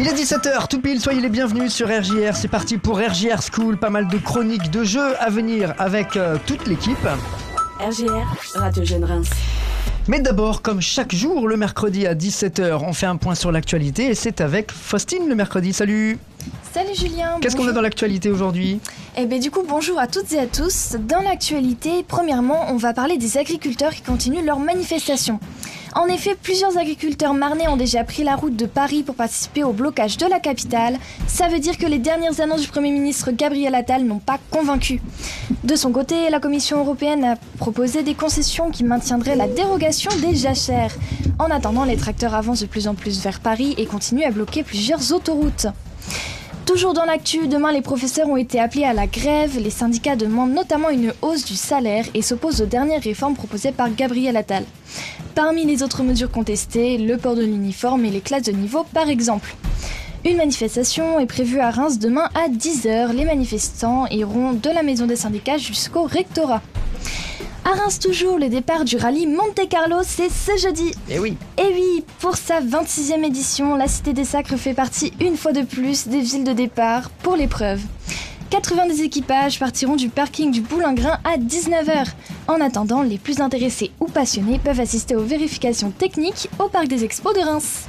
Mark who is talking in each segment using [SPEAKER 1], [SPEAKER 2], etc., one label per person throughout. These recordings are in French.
[SPEAKER 1] Il est 17h, tout pile, soyez les bienvenus sur RJR. C'est parti pour RJR School, pas mal de chroniques, de jeux à venir avec euh, toute l'équipe.
[SPEAKER 2] RGR, Radio Jeune Reims.
[SPEAKER 1] Mais d'abord, comme chaque jour, le mercredi à 17h, on fait un point sur l'actualité et c'est avec Faustine le mercredi. Salut
[SPEAKER 3] Salut Julien.
[SPEAKER 1] Qu'est-ce qu'on a dans l'actualité aujourd'hui
[SPEAKER 3] Eh bien du coup bonjour à toutes et à tous. Dans l'actualité, premièrement, on va parler des agriculteurs qui continuent leur manifestation. En effet, plusieurs agriculteurs marnais ont déjà pris la route de Paris pour participer au blocage de la capitale. Ça veut dire que les dernières annonces du Premier ministre Gabriel Attal n'ont pas convaincu. De son côté, la Commission européenne a proposé des concessions qui maintiendraient la dérogation des jachères. En attendant, les tracteurs avancent de plus en plus vers Paris et continuent à bloquer plusieurs autoroutes. Toujours dans l'actu, demain les professeurs ont été appelés à la grève. Les syndicats demandent notamment une hausse du salaire et s'opposent aux dernières réformes proposées par Gabriel Attal. Parmi les autres mesures contestées, le port de l'uniforme et les classes de niveau par exemple. Une manifestation est prévue à Reims demain à 10h. Les manifestants iront de la maison des syndicats jusqu'au rectorat. À Reims toujours, le départ du rallye Monte Carlo, c'est ce jeudi.
[SPEAKER 1] Eh oui
[SPEAKER 3] Et oui, pour sa 26e édition, la Cité des Sacres fait partie une fois de plus des villes de départ pour l'épreuve. 90 équipages partiront du parking du Boulingrin à 19h. En attendant, les plus intéressés ou passionnés peuvent assister aux vérifications techniques au Parc des Expos de Reims.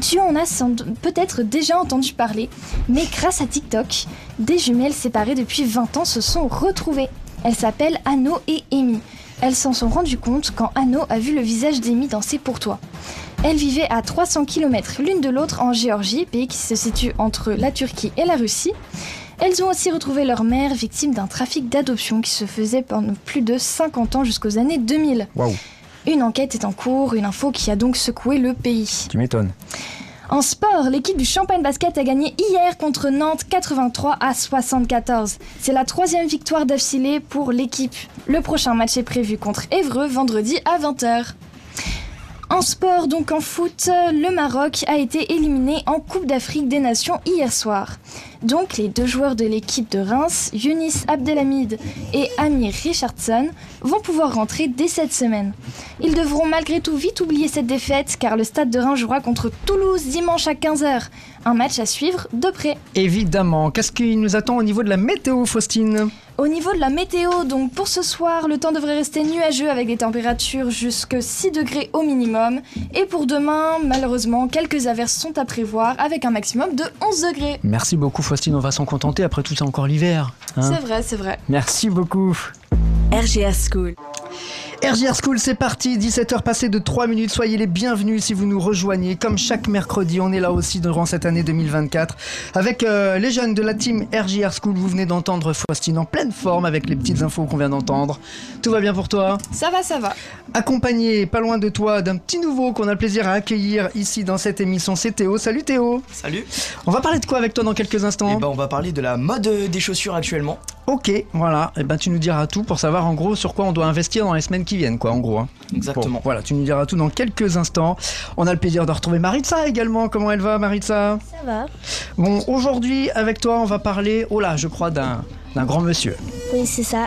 [SPEAKER 3] Tu en as peut-être déjà entendu parler, mais grâce à TikTok, des jumelles séparées depuis 20 ans se sont retrouvées. Elles s'appellent Anno et Amy. Elles s'en sont rendues compte quand Anno a vu le visage d'Amy danser pour toi. Elles vivaient à 300 km l'une de l'autre en Géorgie, pays qui se situe entre la Turquie et la Russie. Elles ont aussi retrouvé leur mère victime d'un trafic d'adoption qui se faisait pendant plus de 50 ans jusqu'aux années 2000.
[SPEAKER 1] Waouh,
[SPEAKER 3] Une enquête est en cours, une info qui a donc secoué le pays.
[SPEAKER 1] tu m'étonnes.
[SPEAKER 3] En sport, l'équipe du Champagne Basket a gagné hier contre Nantes 83 à 74. C'est la troisième victoire d'affilée pour l'équipe. Le prochain match est prévu contre Évreux vendredi à 20h. En sport, donc en foot, le Maroc a été éliminé en Coupe d'Afrique des Nations hier soir. Donc les deux joueurs de l'équipe de Reims, Younis Abdelhamid et Amir Richardson, vont pouvoir rentrer dès cette semaine. Ils devront malgré tout vite oublier cette défaite car le stade de Reims jouera contre Toulouse dimanche à 15h. Un match à suivre de près.
[SPEAKER 1] Évidemment, qu'est-ce qui nous attend au niveau de la météo, Faustine?
[SPEAKER 3] Au niveau de la météo, donc pour ce soir, le temps devrait rester nuageux avec des températures jusque 6 degrés au minimum. Et pour demain, malheureusement, quelques averses sont à prévoir avec un maximum de 11 degrés.
[SPEAKER 1] Merci beaucoup, Faustine, on va s'en contenter. Après tout, c'est encore l'hiver. hein.
[SPEAKER 3] C'est vrai, c'est vrai.
[SPEAKER 1] Merci beaucoup.
[SPEAKER 2] RGR School.
[SPEAKER 1] RJR School, c'est parti, 17h passées de 3 minutes, soyez les bienvenus si vous nous rejoignez. Comme chaque mercredi, on est là aussi durant cette année 2024 avec euh, les jeunes de la team RJR School. Vous venez d'entendre Faustine en pleine forme avec les petites infos qu'on vient d'entendre. Tout va bien pour toi?
[SPEAKER 3] Ça va, ça va.
[SPEAKER 1] Accompagné, pas loin de toi, d'un petit nouveau qu'on a le plaisir à accueillir ici dans cette émission, c'est Théo. Salut Théo
[SPEAKER 4] Salut
[SPEAKER 1] On va parler de quoi avec toi dans quelques instants?
[SPEAKER 4] Et ben on va parler de la mode des chaussures actuellement.
[SPEAKER 1] Ok, voilà, et ben tu nous diras tout pour savoir en gros sur quoi on doit investir dans les semaines qui viennent, quoi, en gros. hein.
[SPEAKER 4] Exactement.
[SPEAKER 1] Bon, voilà, tu nous diras tout dans quelques instants. On a le plaisir de retrouver Maritza également. Comment elle va, Maritza?
[SPEAKER 5] Ça va
[SPEAKER 1] Bon, aujourd'hui, avec toi, on va parler, oh là, je crois, d'un d'un grand monsieur.
[SPEAKER 5] Oui, c'est ça.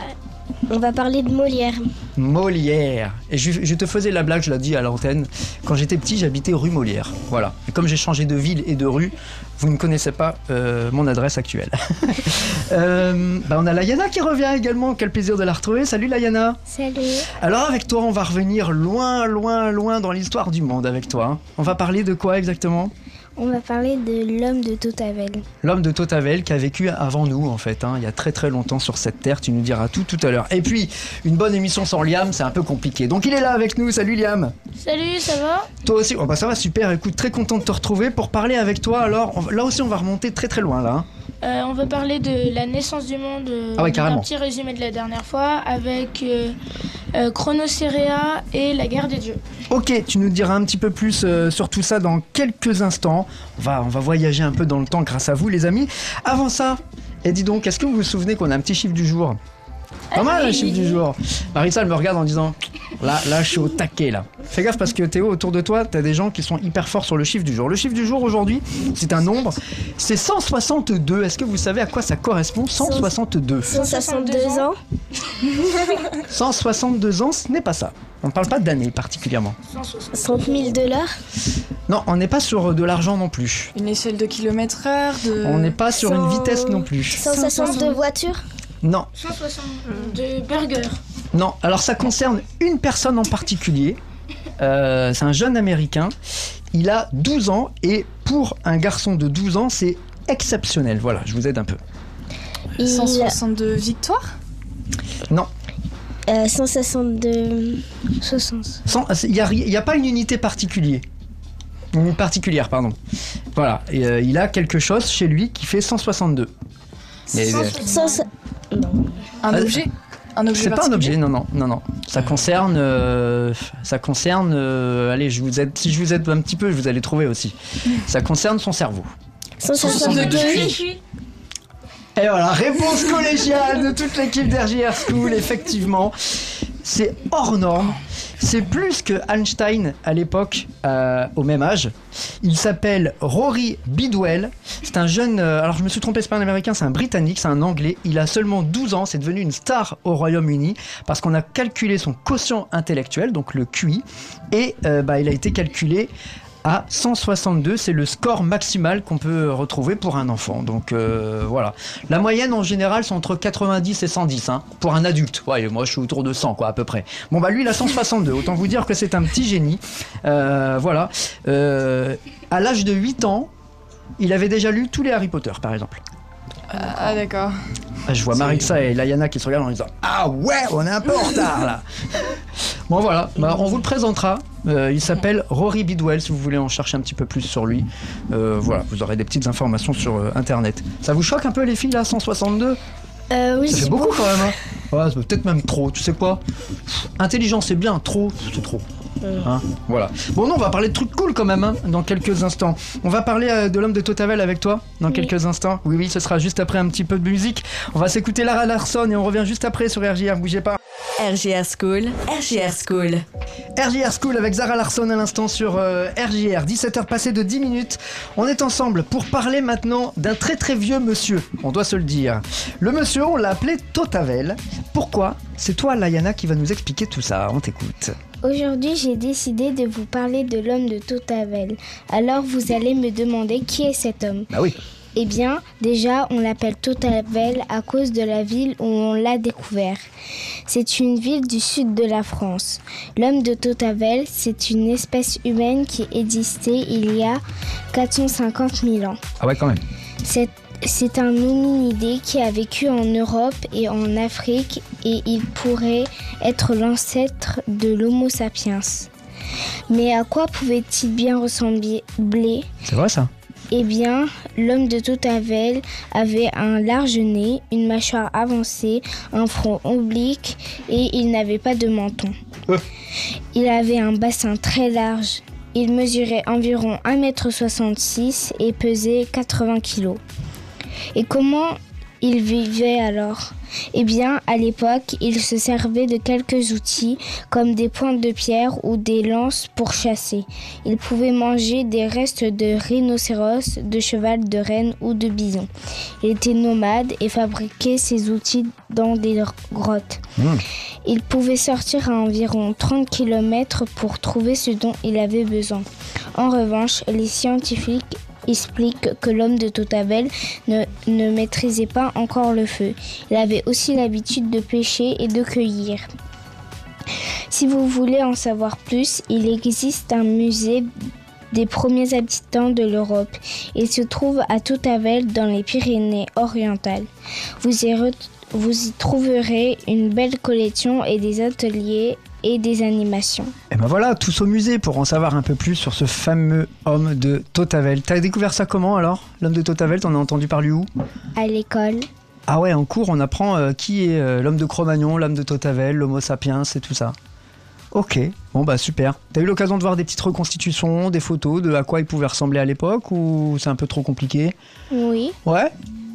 [SPEAKER 5] On va parler de Molière.
[SPEAKER 1] Molière. Et je, je te faisais la blague, je l'ai dit à l'antenne. Quand j'étais petit, j'habitais rue Molière. Voilà. Et comme j'ai changé de ville et de rue, vous ne connaissez pas euh, mon adresse actuelle. Euh, bah, on a Layana qui revient également. Quel plaisir de la retrouver. Salut Layana.
[SPEAKER 5] Salut.
[SPEAKER 1] Alors avec toi, on va revenir loin, loin, loin dans l'histoire du monde avec toi. On va parler de quoi exactement?
[SPEAKER 5] On va parler de l'homme de Totavel.
[SPEAKER 1] L'homme de Totavel qui a vécu avant nous en fait, hein, il y a très très longtemps sur cette terre, tu nous diras tout tout à l'heure. Et puis, une bonne émission sans Liam, c'est un peu compliqué. Donc il est là avec nous, salut Liam
[SPEAKER 5] Salut, ça va?
[SPEAKER 1] Toi aussi, oh bah ça va super, écoute, très content de te retrouver pour parler avec toi. Alors on là aussi on va remonter très très loin là. hein.
[SPEAKER 6] Euh, on va parler de la naissance du monde, euh,
[SPEAKER 1] Ah ouais,
[SPEAKER 6] un
[SPEAKER 1] carrément.
[SPEAKER 6] petit résumé de la dernière fois, avec euh, euh, Chronoséréa et la guerre des dieux.
[SPEAKER 1] Ok, tu nous diras un petit peu plus euh, sur tout ça dans quelques instants. On va, on va voyager un peu dans le temps grâce à vous les amis. Avant ça, et dis donc, est-ce que vous vous souvenez qu'on a un petit chiffre du jour? Pas mal le chiffre du jour. Marissa elle me regarde en disant là, là je suis au taquet là. Fais gaffe parce que Théo autour de toi t'as des gens qui sont hyper forts sur le chiffre du jour. Le chiffre du jour aujourd'hui c'est un nombre, c'est 162. Est-ce que vous savez à quoi ça correspond? 162.
[SPEAKER 5] 162 ans
[SPEAKER 1] 162 ans ce n'est pas ça. On ne parle pas d'année particulièrement.
[SPEAKER 5] 100 000 dollars
[SPEAKER 1] Non, on n'est pas sur de l'argent non plus.
[SPEAKER 3] Une échelle de kilomètre heure de...
[SPEAKER 1] On n'est pas sur une vitesse non plus.
[SPEAKER 7] 162 voitures
[SPEAKER 1] Non,
[SPEAKER 6] 162 burgers.
[SPEAKER 1] Non. Alors ça concerne une personne en particulier. Euh, c'est un jeune américain. Il a 12 ans et pour un garçon de 12 ans, c'est exceptionnel. Voilà, je vous aide un peu.
[SPEAKER 7] Il-
[SPEAKER 3] 162 victoires
[SPEAKER 1] Non,
[SPEAKER 7] euh, 162 60.
[SPEAKER 1] sans- il n'y a, pas une unité particulière. Une particulière, pardon. Voilà, et, euh, il a quelque chose chez lui qui fait 162. Mais, euh,
[SPEAKER 7] 100
[SPEAKER 3] Un objet Un objet
[SPEAKER 1] C'est pas un objet, non, non, non, non. Ça concerne, euh, ça concerne. euh, allez, je vous aide. Si je vous aide un petit peu, vous allez trouver aussi. Ça concerne son cerveau.
[SPEAKER 7] 162
[SPEAKER 1] Et voilà, réponse collégiale de toute l'équipe d'RJR School, effectivement. C'est hors norme. C'est plus que Einstein à l'époque, euh, au même âge. Il s'appelle Rory Bidwell. C'est un jeune. euh, alors je me suis trompé, c'est pas un américain, c'est un britannique, c'est un anglais. Il a seulement 12 ans, c'est devenu une star au Royaume-Uni parce qu'on a calculé son quotient intellectuel, donc le QI, et euh, bah, il a été calculé à 162, c'est le score maximal qu'on peut retrouver pour un enfant. Donc euh, voilà. La moyenne en général c'est entre 90 et 110 hein, pour un adulte. Ouais, moi je suis autour de 100 quoi à peu près. Bon bah lui il a 162. Autant vous dire que c'est un petit génie. Euh, voilà. Euh, à l'âge de 8 ans, il avait déjà lu tous les Harry Potter par exemple.
[SPEAKER 3] Ah, ah, d'accord.
[SPEAKER 1] Ah, Je vois Marixa et Layana qui se regardent en disant Ah ouais, on est un peu en retard là. Bon voilà, bah, on vous le présentera. Euh, il s'appelle Rory Bidwell si vous voulez en chercher un petit peu plus sur lui. Euh, voilà, vous aurez des petites informations sur euh, internet. Ça vous choque un peu les filles là, 162
[SPEAKER 7] Euh, oui,
[SPEAKER 1] Ça fait
[SPEAKER 7] c'est
[SPEAKER 1] beaucoup quand même. Hein ouais, c'est peut-être même trop, tu sais quoi? Intelligent c'est bien, trop, c'est trop. Hein, voilà. Bon, non, on va parler de trucs cool quand même hein, dans quelques instants. On va parler euh, de l'homme de Totavel avec toi dans quelques instants. Oui, oui, ce sera juste après un petit peu de musique. On va s'écouter Lara Larson et on revient juste après sur RJR. Bougez pas.
[SPEAKER 2] RGR School, RGR School.
[SPEAKER 1] RJR School avec Zara Larson à l'instant sur euh, RJR. 17h passées de 10 minutes. On est ensemble pour parler maintenant d'un très très vieux monsieur, on doit se le dire. Le monsieur, on l'a appelé Totavel. Pourquoi C'est toi, Layana, qui va nous expliquer tout ça. On t'écoute.
[SPEAKER 7] Aujourd'hui, j'ai décidé de vous parler de l'homme de Totavel. Alors, vous allez me demander qui est cet homme.
[SPEAKER 1] Bah oui.
[SPEAKER 7] Eh bien, déjà, on l'appelle Totavel à cause de la ville où on l'a découvert. C'est une ville du sud de la France. L'homme de Totavel, c'est une espèce humaine qui existait il y a 450 000 ans.
[SPEAKER 1] Ah ouais, quand même.
[SPEAKER 7] C'est c'est un hominidé qui a vécu en Europe et en Afrique et il pourrait être l'ancêtre de l'Homo sapiens. Mais à quoi pouvait-il bien ressembler?
[SPEAKER 1] C'est vrai ça
[SPEAKER 7] Eh bien, l'homme de Totavel avait un large nez, une mâchoire avancée, un front oblique et il n'avait pas de menton. Il avait un bassin très large. Il mesurait environ 1m66 et pesait 80 kg. Et comment il vivait alors? Eh bien, à l'époque, il se servait de quelques outils comme des pointes de pierre ou des lances pour chasser. Il pouvait manger des restes de rhinocéros, de cheval, de renne ou de bison. Il était nomade et fabriquait ses outils dans des grottes. Il pouvait sortir à environ 30 km pour trouver ce dont il avait besoin. En revanche, les scientifiques expliquent que l'homme de Totavel ne, ne maîtrisait pas encore le feu. Il avait aussi l'habitude de pêcher et de cueillir. Si vous voulez en savoir plus, il existe un musée des premiers habitants de l'Europe. Il se trouve à Totavel dans les Pyrénées orientales. Vous y, vous y trouverez une belle collection et des ateliers et des animations.
[SPEAKER 1] Et ben voilà, tous au musée pour en savoir un peu plus sur ce fameux homme de Totavel. T'as découvert ça comment alors? L'homme de Totavel, t'en as entendu parler où?
[SPEAKER 7] À l'école,
[SPEAKER 1] Ah ouais, en cours, on apprend euh, qui est euh, l'homme de Cro-Magnon, l'homme de Totavel, l'homo sapiens et tout ça. Ok, bon bah super. T'as eu l'occasion de voir des petites reconstitutions, des photos de à quoi il pouvait ressembler à l'époque ou c'est un peu trop compliqué?
[SPEAKER 7] Oui.
[SPEAKER 1] Ouais?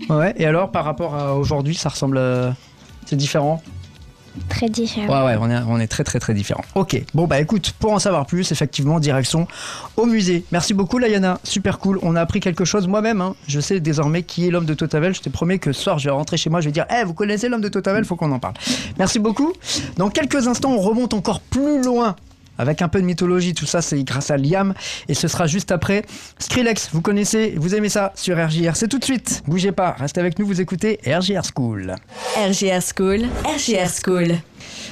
[SPEAKER 1] Ouais, et alors par rapport à aujourd'hui, ça ressemble à... C'est différent?
[SPEAKER 7] Très différent.
[SPEAKER 1] Ouais, ouais, on est, on est très très très différents. Ok, bon bah écoute, pour en savoir plus, effectivement, direction au musée. Merci beaucoup Layana, super cool. On a appris quelque chose moi-même. hein. Je sais désormais qui est l'homme de Totavel. Je te promets que ce soir, je vais rentrer chez moi, je vais dire, eh, vous connaissez l'homme de Totavel, faut qu'on en parle. Merci beaucoup. Dans quelques instants, on remonte encore plus loin avec un peu de mythologie. Tout ça, c'est grâce à Liam. Et ce sera juste après Skrillex. Vous connaissez, vous aimez ça sur RJR. C'est tout de suite. Bougez pas, restez avec nous, vous écoutez RJR School.
[SPEAKER 2] RJR School, RJR School.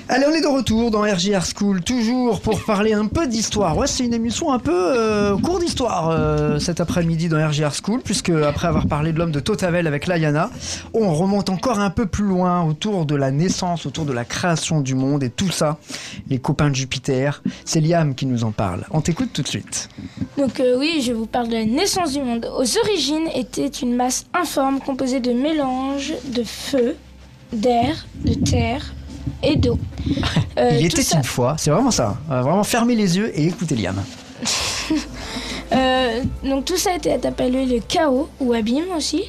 [SPEAKER 1] Allez, on est de retour dans RJR School, toujours pour parler un peu d'histoire. Ouais, c'est une émission un peu euh, court d'histoire euh, cet après-midi dans RJR School, puisque après avoir parlé de l'homme de Totavel avec Layana, on remonte encore un peu plus loin autour de la naissance, autour de la création du monde et tout ça. Les copains de Jupiter, c'est Liam qui nous en parle. On t'écoute tout de suite.
[SPEAKER 6] Donc euh, oui, je vous parle de la naissance du monde. Aux origines était une masse informe composée de mélanges de feu, d'air, de terre et d'eau. Euh,
[SPEAKER 1] Il était
[SPEAKER 6] ça-
[SPEAKER 1] une fois, c'est vraiment ça. Euh, vraiment fermez les yeux et écoutez Liam.
[SPEAKER 6] Euh, donc tout ça a été appelé le chaos ou abîme aussi.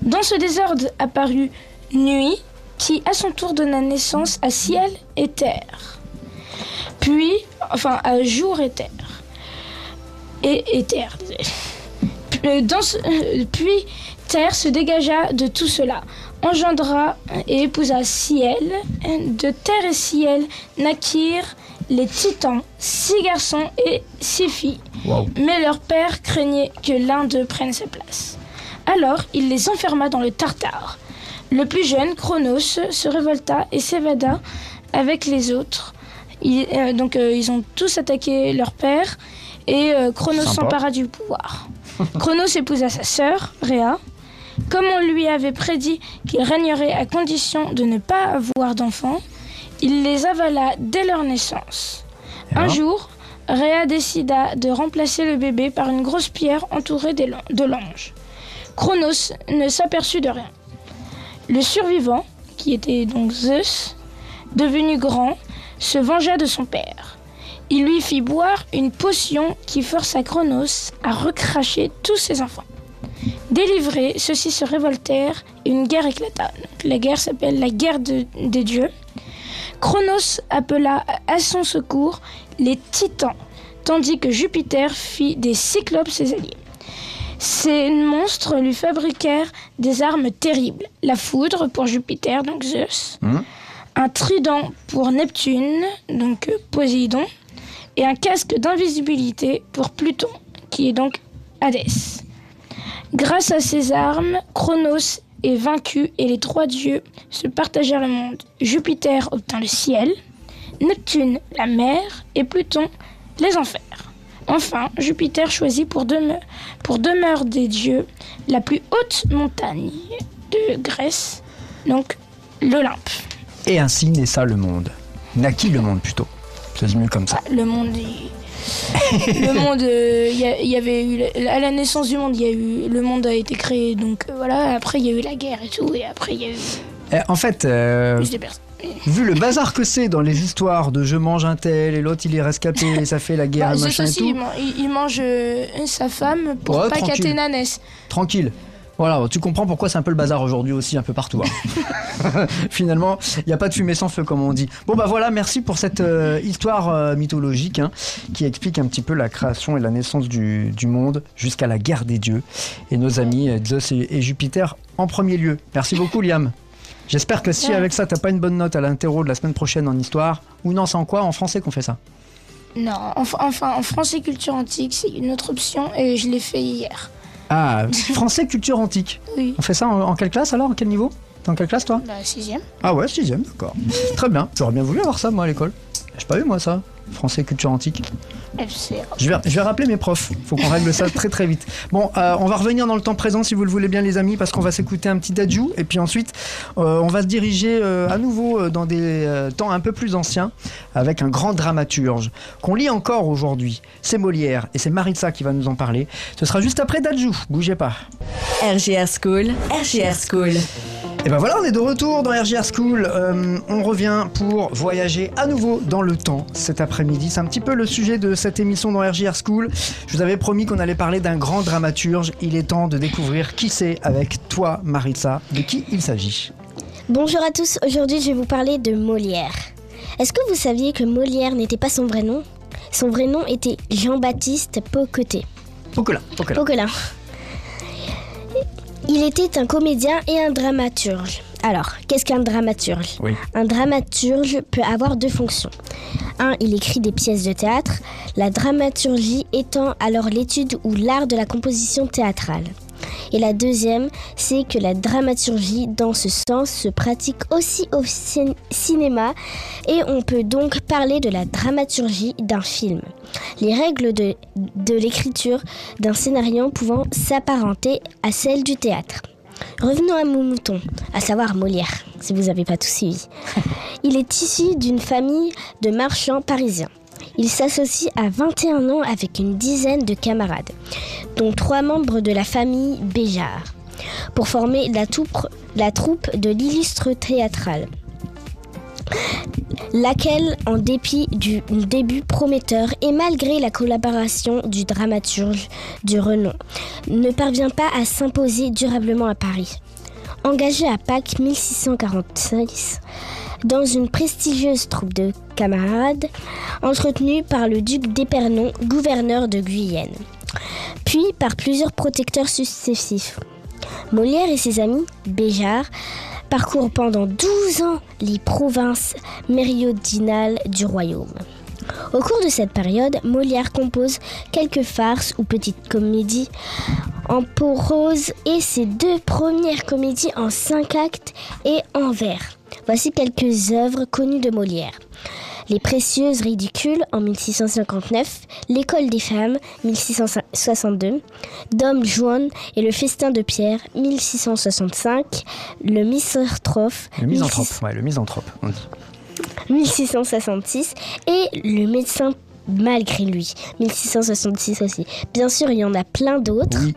[SPEAKER 6] Dans ce désordre apparut nuit qui à son tour donna naissance à ciel et terre. Puis, enfin à jour et terre. Et, et terre. Euh, Dans ce- euh, puis terre se dégagea de tout cela, engendra et épousa ciel. De terre et ciel naquirent les titans, six garçons et six filles. Mais leur père craignait que l'un d'eux prenne sa place. Alors il les enferma dans le Tartare. Le plus jeune, Chronos, se révolta et s'évada avec les autres. Il- euh, donc euh, ils ont tous attaqué leur père et euh, Chronos s'empara du pouvoir. Chronos épousa sa sœur, Rhea. Comme on lui avait prédit qu'il régnerait à condition de ne pas avoir d'enfants, il les avala dès leur naissance. Un jour, Rhea décida de remplacer le bébé par une grosse pierre entourée de l'ange. Chronos ne s'aperçut de rien. Le survivant, qui était donc Zeus, devenu grand, se vengea de son père. Il lui fit boire une potion qui força Chronos à recracher tous ses enfants. Délivrés, ceux-ci se révoltèrent et une guerre éclata. La guerre s'appelle la guerre de- des dieux. Chronos appela à son secours les titans, tandis que Jupiter fit des cyclopes ses alliés. Ces monstres lui fabriquèrent des armes terribles. La foudre pour Jupiter, donc Zeus,
[SPEAKER 1] Mhm.
[SPEAKER 6] un trident pour Neptune, donc euh, Poséidon, et un casque d'invisibilité pour Pluton, qui est donc Hadès. Grâce à ces armes, Chronos est vaincu et les trois dieux se partagèrent le monde. Jupiter obtint le ciel, Neptune la mer et Pluton les enfers. Enfin, Jupiter choisit pour, deme- pour demeure des dieux la plus haute montagne de Grèce, donc l'Olympe.
[SPEAKER 1] Et ainsi naissa le monde. Naquit le monde plutôt. C'est mieux comme ça.
[SPEAKER 6] Le monde, il- le monde, euh, il y, avait eu à la naissance du monde, il y a eu le monde a été créé, donc euh, voilà. Après, il y a eu la guerre et tout, et après, il y a eu
[SPEAKER 1] Eh, en fait, euh, vu le bazar que c'est dans les histoires de je mange un tel et l'autre il est rescapé et ça fait la guerre
[SPEAKER 6] Bah,
[SPEAKER 1] et machin et tout.
[SPEAKER 6] il, man- il- il mange sa femme pour
[SPEAKER 1] Ouais,
[SPEAKER 6] pas qu'Athéna naisse.
[SPEAKER 1] Tranquille. Voilà, tu comprends pourquoi c'est un peu le bazar aujourd'hui aussi un peu partout. hein. Finalement, il n'y a pas de fumée sans feu comme on dit. Bon bah voilà, merci pour cette euh, histoire euh, mythologique hein, qui explique un petit peu la création et la naissance du, du monde jusqu'à la guerre des dieux et nos amis euh, Zeus et, et Jupiter en premier lieu. Merci beaucoup Liam. J'espère que si avec ça t'as pas une bonne note à l'interro de la semaine prochaine en histoire, ou non c'est en quoi? En français qu'on fait ça
[SPEAKER 6] Non, enf- enfin, en français culture antique, c'est une autre option, et je l'ai fait hier.
[SPEAKER 1] Ah, français culture antique.
[SPEAKER 6] Oui,
[SPEAKER 1] On fait ça en, en quelle classe alors? En quel niveau? T'es en quelle classe toi?
[SPEAKER 6] La sixième.
[SPEAKER 1] Ah ouais, sixième, d'accord. Très bien. J'aurais bien voulu avoir ça, moi, à l'école. J'ai pas eu, moi, ça. Français, culture antique. Je vais, je vais rappeler mes profs. Faut qu'on règle ça très très vite. Bon, euh, on va revenir dans le temps présent, si vous le voulez bien, les amis, parce qu'on va s'écouter un petit dadju. Et puis ensuite, euh, on va se diriger euh, à nouveau euh, dans des euh, temps un peu plus anciens, avec un grand dramaturge qu'on lit encore aujourd'hui. C'est Molière, et c'est Maritza qui va nous en parler. Ce sera juste après dadju. Bougez pas.
[SPEAKER 2] RJR School, RJR School.
[SPEAKER 1] Et ben voilà, on est de retour dans RGR School. Euh, on revient pour voyager à nouveau dans le temps cet après-midi. C'est un petit peu le sujet de cette émission dans RGR School. Je vous avais promis qu'on allait parler d'un grand dramaturge. Il est temps de découvrir qui c'est avec toi, Maritza. De qui il s'agit?
[SPEAKER 5] Bonjour à tous, aujourd'hui je vais vous parler de Molière. Est-ce que vous saviez que Molière n'était pas son vrai nom? Son vrai nom était Jean-Baptiste Poquetet.
[SPEAKER 1] Pocola, Pocola.
[SPEAKER 5] Poquelin. Il était un comédien et un dramaturge. Alors, qu'est-ce qu'un dramaturge?
[SPEAKER 1] Oui.
[SPEAKER 5] Un dramaturge peut avoir deux fonctions. 1. Il écrit des pièces de théâtre, la dramaturgie étant alors l'étude ou l'art de la composition théâtrale. Et la deuxième, c'est que la dramaturgie, dans ce sens, se pratique aussi au cin- cinéma et on peut donc parler de la dramaturgie d'un film. Les règles de, de l'écriture d'un scénario pouvant s'apparenter à celles du théâtre. Revenons à mon mouton, à savoir Molière, si vous n'avez pas tout suivi. Il est issu d'une famille de marchands parisiens. Il s'associe à 21 ans avec une dizaine de camarades, dont trois membres de la famille Béjart, pour former la, troupe de l'illustre théâtrale laquelle, en dépit du début prometteur et malgré la collaboration du dramaturge du renom, ne parvient pas à s'imposer durablement à Paris. Engagé à Pâques 1646 dans une prestigieuse troupe de camarades, entretenue par le duc d'Épernon, gouverneur de Guyenne, puis par plusieurs protecteurs successifs. Molière et ses amis, Béjart, parcourent pendant 12 ans les provinces méridionales du royaume. Au cours de cette période, Molière compose quelques farces ou petites comédies en prose et ses deux premières comédies en cinq actes et en vers. Voici quelques œuvres connues de Molière. Les précieuses ridicules en 1659, L'école des femmes 1662, Dom Juan et le festin de Pierre 1665, Le misanthrope
[SPEAKER 1] Le misanthrope, ouais, le misanthrope. on dit.
[SPEAKER 5] 1666 et Le médecin malgré lui 1666 aussi. Bien sûr, il y en a plein d'autres,
[SPEAKER 1] Oui.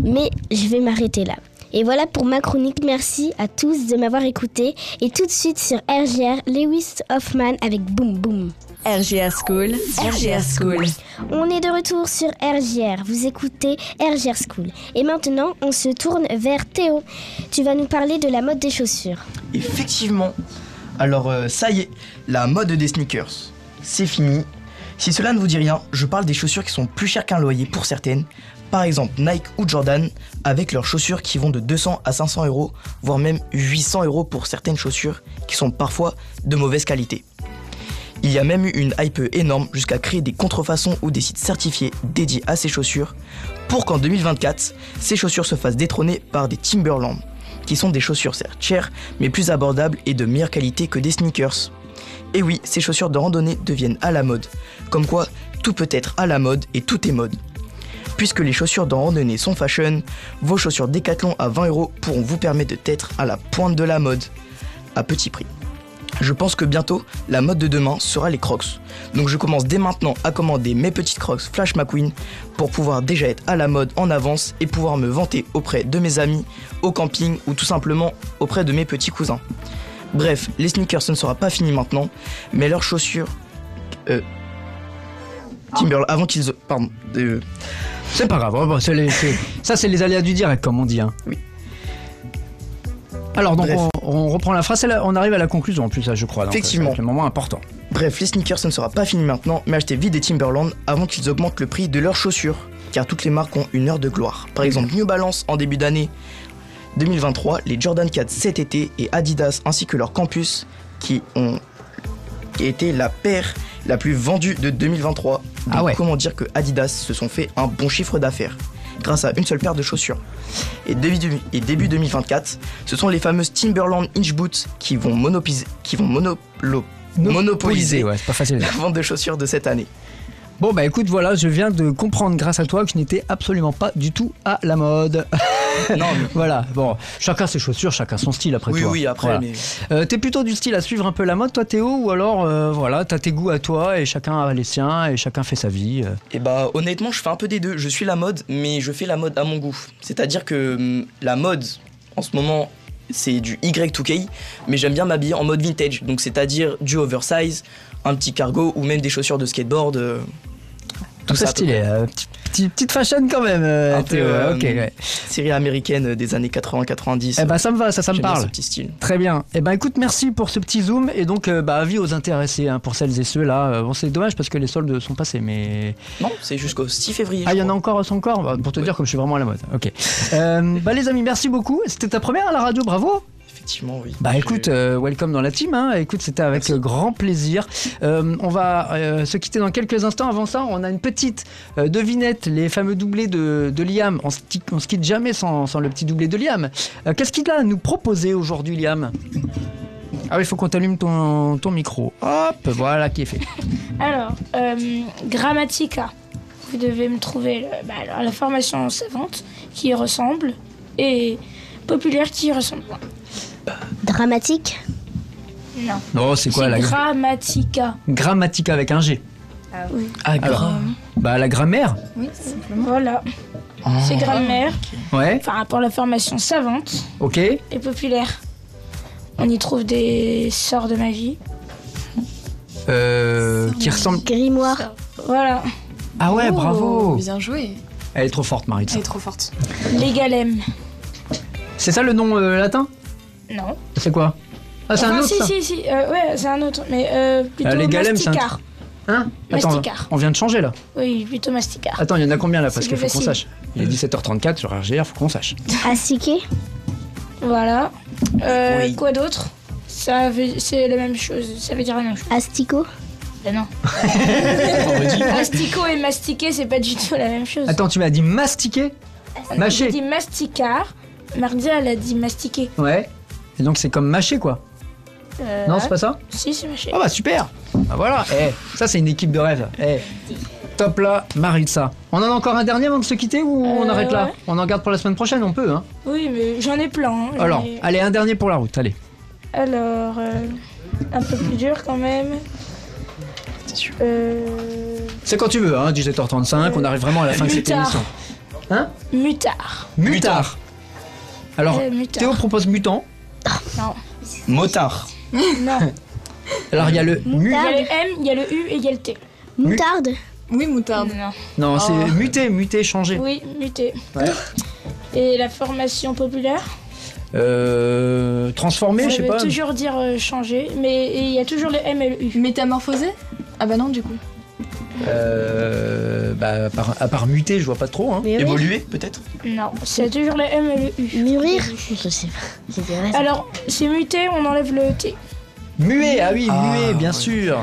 [SPEAKER 5] mais je vais m'arrêter là. Et voilà pour ma chronique. Merci à tous de m'avoir écouté. Et tout de suite sur RGR, Lewis Hoffman avec Boom Boom.
[SPEAKER 2] RGR School, RGR School.
[SPEAKER 5] On est de retour sur RGR. Vous écoutez RGR School. Et maintenant, on se tourne vers Théo. Tu vas nous parler de la mode des chaussures.
[SPEAKER 4] Effectivement. Alors euh, ça y est, la mode des sneakers, c'est fini. Si cela ne vous dit rien, je parle des chaussures qui sont plus chères qu'un loyer pour certaines. Par exemple Nike ou Jordan, avec leurs chaussures qui vont de 200 à 500 euros, voire même 800 euros pour certaines chaussures qui sont parfois de mauvaise qualité. Il y a même eu une hype énorme jusqu'à créer des contrefaçons ou des sites certifiés dédiés à ces chaussures pour qu'en 2024, ces chaussures se fassent détrôner par des Timberland, qui sont des chaussures certes chères, mais plus abordables et de meilleure qualité que des sneakers. Et oui, ces chaussures de randonnée deviennent à la mode. Comme quoi, tout peut être à la mode et tout est mode. Puisque les chaussures de randonnée sont fashion, vos chaussures Decathlon à 20 euros pourront vous permettre d'être à la pointe de la mode, à petit prix. Je pense que bientôt, la mode de demain sera les crocs. Donc je commence dès maintenant à commander mes petites crocs Flash McQueen pour pouvoir déjà être à la mode en avance et pouvoir me vanter auprès de mes amis, au camping ou tout simplement auprès de mes petits cousins. Bref, les sneakers ce ne sera pas fini maintenant, mais leurs chaussures... Euh, avant qu'ils... Pardon.
[SPEAKER 1] C'est pas grave, bon, c'est les- c'est- ça c'est les aléas du direct comme on dit. hein.
[SPEAKER 4] Oui.
[SPEAKER 1] Alors donc on, on reprend la phrase, là- on arrive à la conclusion en plus ça je crois. donc,
[SPEAKER 4] Effectivement.
[SPEAKER 1] C'est le moment important.
[SPEAKER 4] Bref, les sneakers ce ne sera pas fini maintenant, mais achetez vite des Timberland avant qu'ils augmentent le prix de leurs chaussures, car toutes les marques ont une heure de gloire. Par exemple, New Balance en début d'année 2023, les Jordan 4 cet été et Adidas ainsi que leur campus qui ont été la paire la plus vendue de 2023. Donc
[SPEAKER 1] Ah ouais.
[SPEAKER 4] comment dire que Adidas se sont fait un bon chiffre d'affaires grâce à une seule paire de chaussures. Et début, et début 2024, ce sont les fameuses Timberland Inch Boots qui vont, monopiser- qui vont monoplo- monopoliser
[SPEAKER 1] ouais, c'est pas facile.
[SPEAKER 4] la vente de chaussures de cette année.
[SPEAKER 1] Bon bah écoute voilà, je viens de comprendre grâce à toi que je n'étais absolument pas du tout à la mode.
[SPEAKER 4] Non, mais-
[SPEAKER 1] voilà, bon, chacun ses chaussures, chacun son style après
[SPEAKER 4] oui,
[SPEAKER 1] toi.
[SPEAKER 4] oui, après,
[SPEAKER 1] Voilà.
[SPEAKER 4] mais
[SPEAKER 1] Euh, T'es plutôt du style à suivre un peu la mode toi Théo ou alors euh, voilà, t'as tes goûts à toi et chacun a les siens et chacun fait sa vie. euh?
[SPEAKER 4] Et bah honnêtement, je fais un peu des deux. Je suis la mode, mais je fais la mode à mon goût. C'est-à-dire que hum, la mode, en ce moment, c'est du Y2K, mais j'aime bien m'habiller en mode vintage. Donc c'est-à-dire du oversize, un petit cargo ou même des chaussures de skateboard. euh, tout ça.
[SPEAKER 1] stylé, euh, petit- petit- petite fashion quand même euh,
[SPEAKER 4] Un peu,
[SPEAKER 1] Théo.
[SPEAKER 4] euh,
[SPEAKER 1] ok, ouais.
[SPEAKER 4] Série américaine des années 80-90.
[SPEAKER 1] Eh ben ça me va, ça, ça me
[SPEAKER 4] bien
[SPEAKER 1] parle.
[SPEAKER 4] ce petit style.
[SPEAKER 1] Très bien. Eh ben écoute, merci pour ce petit zoom et donc euh, bah, avis aux intéressés hein, pour celles et ceux là. Euh, bon c'est dommage parce que les soldes sont passés, mais
[SPEAKER 4] Non, c'est jusqu'au 6 février.
[SPEAKER 1] ah il y en a encore son corps Bah, pour te dire comme je suis vraiment à la mode. Ok. Euh, bah les amis, merci beaucoup. C'était ta première à la radio, bravo.
[SPEAKER 4] Effectivement, oui.
[SPEAKER 1] Bah écoute, euh, welcome dans la team. Hein. Écoute, c'était avec
[SPEAKER 4] Merci.
[SPEAKER 1] grand plaisir. Euh, on va euh, se quitter dans quelques instants. Avant ça, on a une petite euh, devinette, les fameux doublés de, de Liam. On se, qui- on se quitte jamais sans, sans le petit doublé de Liam. Euh, Qu'est-ce qu'il a à nous proposer aujourd'hui, Liam? Ah oui, il faut qu'on t'allume ton, ton micro. Hop, voilà qui est fait.
[SPEAKER 6] Alors, euh, Grammatica. Vous devez me trouver le- bah, alors, la formation savante qui y ressemble et populaire qui y ressemble.
[SPEAKER 5] Dramatique
[SPEAKER 6] Non.
[SPEAKER 1] Non, c'est quoi la gra-
[SPEAKER 6] Grammatica.
[SPEAKER 1] grammatica avec un G
[SPEAKER 4] Ah,
[SPEAKER 1] Alors,
[SPEAKER 4] grave.
[SPEAKER 1] Bah la grammaire
[SPEAKER 8] Oui, simplement.
[SPEAKER 6] Voilà. C'est grammaire.
[SPEAKER 1] Ouais,
[SPEAKER 6] Enfin, pour la formation savante
[SPEAKER 1] ok.
[SPEAKER 6] et populaire. On y trouve des sorts de magie.
[SPEAKER 1] Euh, qui ressemble.
[SPEAKER 5] Grimoire
[SPEAKER 6] Voilà.
[SPEAKER 1] Ah ouais,
[SPEAKER 8] Oh,
[SPEAKER 1] bravo
[SPEAKER 8] Bien joué.
[SPEAKER 1] Elle est trop forte, Maritza.
[SPEAKER 8] Elle est trop forte.
[SPEAKER 6] Les galèmes.
[SPEAKER 1] C'est ça le nom euh, latin?
[SPEAKER 6] Non.
[SPEAKER 1] C'est quoi? Ah, c'est un autre
[SPEAKER 6] si,
[SPEAKER 1] ça
[SPEAKER 6] si, si. euh, ouais, c'est un autre. Mais euh, plutôt
[SPEAKER 1] Ah, les c'est un. Hein? Attends,
[SPEAKER 6] Masticard.
[SPEAKER 1] on vient de changer là.
[SPEAKER 6] Oui, plutôt masticard.
[SPEAKER 1] Attends, il y en a combien là?
[SPEAKER 6] C'est
[SPEAKER 1] Parce qu'il
[SPEAKER 6] plus
[SPEAKER 1] faut qu'on
[SPEAKER 6] facile.
[SPEAKER 1] sache. Il est 17h34 sur RGR, faut qu'on sache.
[SPEAKER 5] Astiqué
[SPEAKER 6] Voilà. Euh,
[SPEAKER 4] Oui.
[SPEAKER 6] Quoi d'autre? Ça veut- c'est la même chose. Ça veut dire la même chose.
[SPEAKER 5] Asticot
[SPEAKER 6] Ben non. Asticot et mastiquer, c'est pas du tout la même chose.
[SPEAKER 1] Attends, tu m'as dit mastiquer
[SPEAKER 6] J'ai
[SPEAKER 1] Mâcher
[SPEAKER 6] dit masticard. Mardia, elle a dit mastiquer.
[SPEAKER 1] Ouais. Et donc c'est comme mâcher quoi
[SPEAKER 6] Euh,
[SPEAKER 1] Non, c'est pas ça
[SPEAKER 6] Si, c'est mâcher.
[SPEAKER 1] Ah bah super Bah voilà, eh, ça c'est une équipe de rêve. Eh, top là, Maritza. On en a encore un dernier avant de se quitter ou on
[SPEAKER 6] Euh,
[SPEAKER 1] arrête là
[SPEAKER 6] ouais.
[SPEAKER 1] On en garde pour la semaine prochaine, on peut hein
[SPEAKER 6] Oui, mais j'en ai plein. hein. J'en
[SPEAKER 1] Alors,
[SPEAKER 6] ai-
[SPEAKER 1] allez, un dernier pour la route, allez.
[SPEAKER 6] Alors, euh, un peu plus dur quand même.
[SPEAKER 4] C'est sûr.
[SPEAKER 6] Euh,
[SPEAKER 1] C'est quand tu veux, hein, 17h35, on arrive vraiment à la fin de cette
[SPEAKER 6] Mutard.
[SPEAKER 1] émission. Hein
[SPEAKER 6] mutard.
[SPEAKER 1] Mutard. Alors,
[SPEAKER 6] Euh, mutard.
[SPEAKER 1] Théo propose mutant.
[SPEAKER 6] Non.
[SPEAKER 4] Motard.
[SPEAKER 6] Non.
[SPEAKER 1] Alors il y a le mu...
[SPEAKER 6] Il y a le M, il y a le U et il y a le T.
[SPEAKER 5] Moutarde
[SPEAKER 8] Oui, moutarde.
[SPEAKER 6] Non.
[SPEAKER 1] Non, c'est
[SPEAKER 8] Oh.
[SPEAKER 1] muté, muté, changé.
[SPEAKER 6] Oui, muté.
[SPEAKER 1] Ouais.
[SPEAKER 6] Et la formation populaire
[SPEAKER 1] Euh, transformé,
[SPEAKER 6] Ça
[SPEAKER 1] je sais
[SPEAKER 6] veut
[SPEAKER 1] pas.
[SPEAKER 6] toujours dire euh, changer, mais il y a toujours le M et le U.
[SPEAKER 8] Métamorphosé? Ah bah non, du coup.
[SPEAKER 1] Euh, bah, à part, à part muté, je vois pas trop. Hein.
[SPEAKER 5] Mûrir
[SPEAKER 4] Évoluer, peut-être?
[SPEAKER 6] Non, c'est toujours le M et le U.
[SPEAKER 5] Mûrir? Je sais pas. C'est vrai.
[SPEAKER 6] Alors, c'est muté, on enlève le T.
[SPEAKER 1] Muet, ah oui,
[SPEAKER 4] Ah,
[SPEAKER 1] muet, bien
[SPEAKER 4] ouais.
[SPEAKER 1] sûr.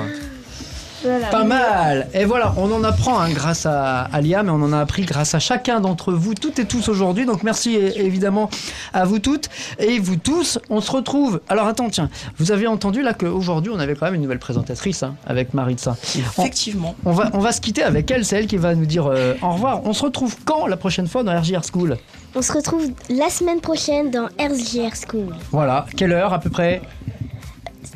[SPEAKER 6] Voilà.
[SPEAKER 1] Pas mal. Et voilà, on en apprend hein, grâce à, à Liam et on en a appris grâce à chacun d'entre vous, toutes et tous aujourd'hui. Donc merci évidemment à vous toutes et vous tous. On se retrouve. Alors attends, tiens, vous avez entendu là qu'aujourd'hui on avait quand même une nouvelle présentatrice hein, avec Maritza.
[SPEAKER 4] Effectivement.
[SPEAKER 1] On va, on va se quitter avec elle, c'est elle qui va nous dire euh, au revoir. On se retrouve quand la prochaine fois dans RJR School?
[SPEAKER 5] On se retrouve la semaine prochaine dans RGR School.
[SPEAKER 1] Voilà, quelle heure à peu près?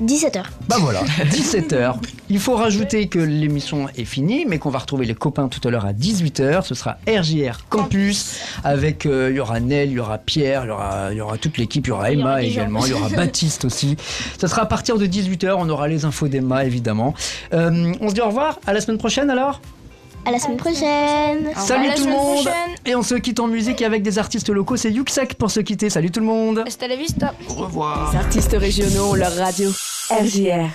[SPEAKER 5] 17h.
[SPEAKER 1] Bah voilà, 17h. Il faut rajouter que l'émission est finie, mais qu'on va retrouver les copains tout à l'heure à 18h. Ce sera RJR Campus avec, euh, il y aura Nel, il y aura Pierre, il y aura, il y aura toute l'équipe, il y aura
[SPEAKER 6] Il y aura
[SPEAKER 1] Emma également, il y aura Baptiste aussi. Ce sera à partir de 18h, on aura les infos d'Emma évidemment. Euh, on se dit au revoir, à la semaine prochaine alors
[SPEAKER 5] À la semaine prochaine.
[SPEAKER 1] Salut tout le monde. Et on se quitte en musique avec des artistes locaux, c'est Yuxek pour se quitter. Salut tout le monde
[SPEAKER 6] Hasta la vista.
[SPEAKER 4] Au revoir.
[SPEAKER 2] Les artistes régionaux ont leur radio. RJR.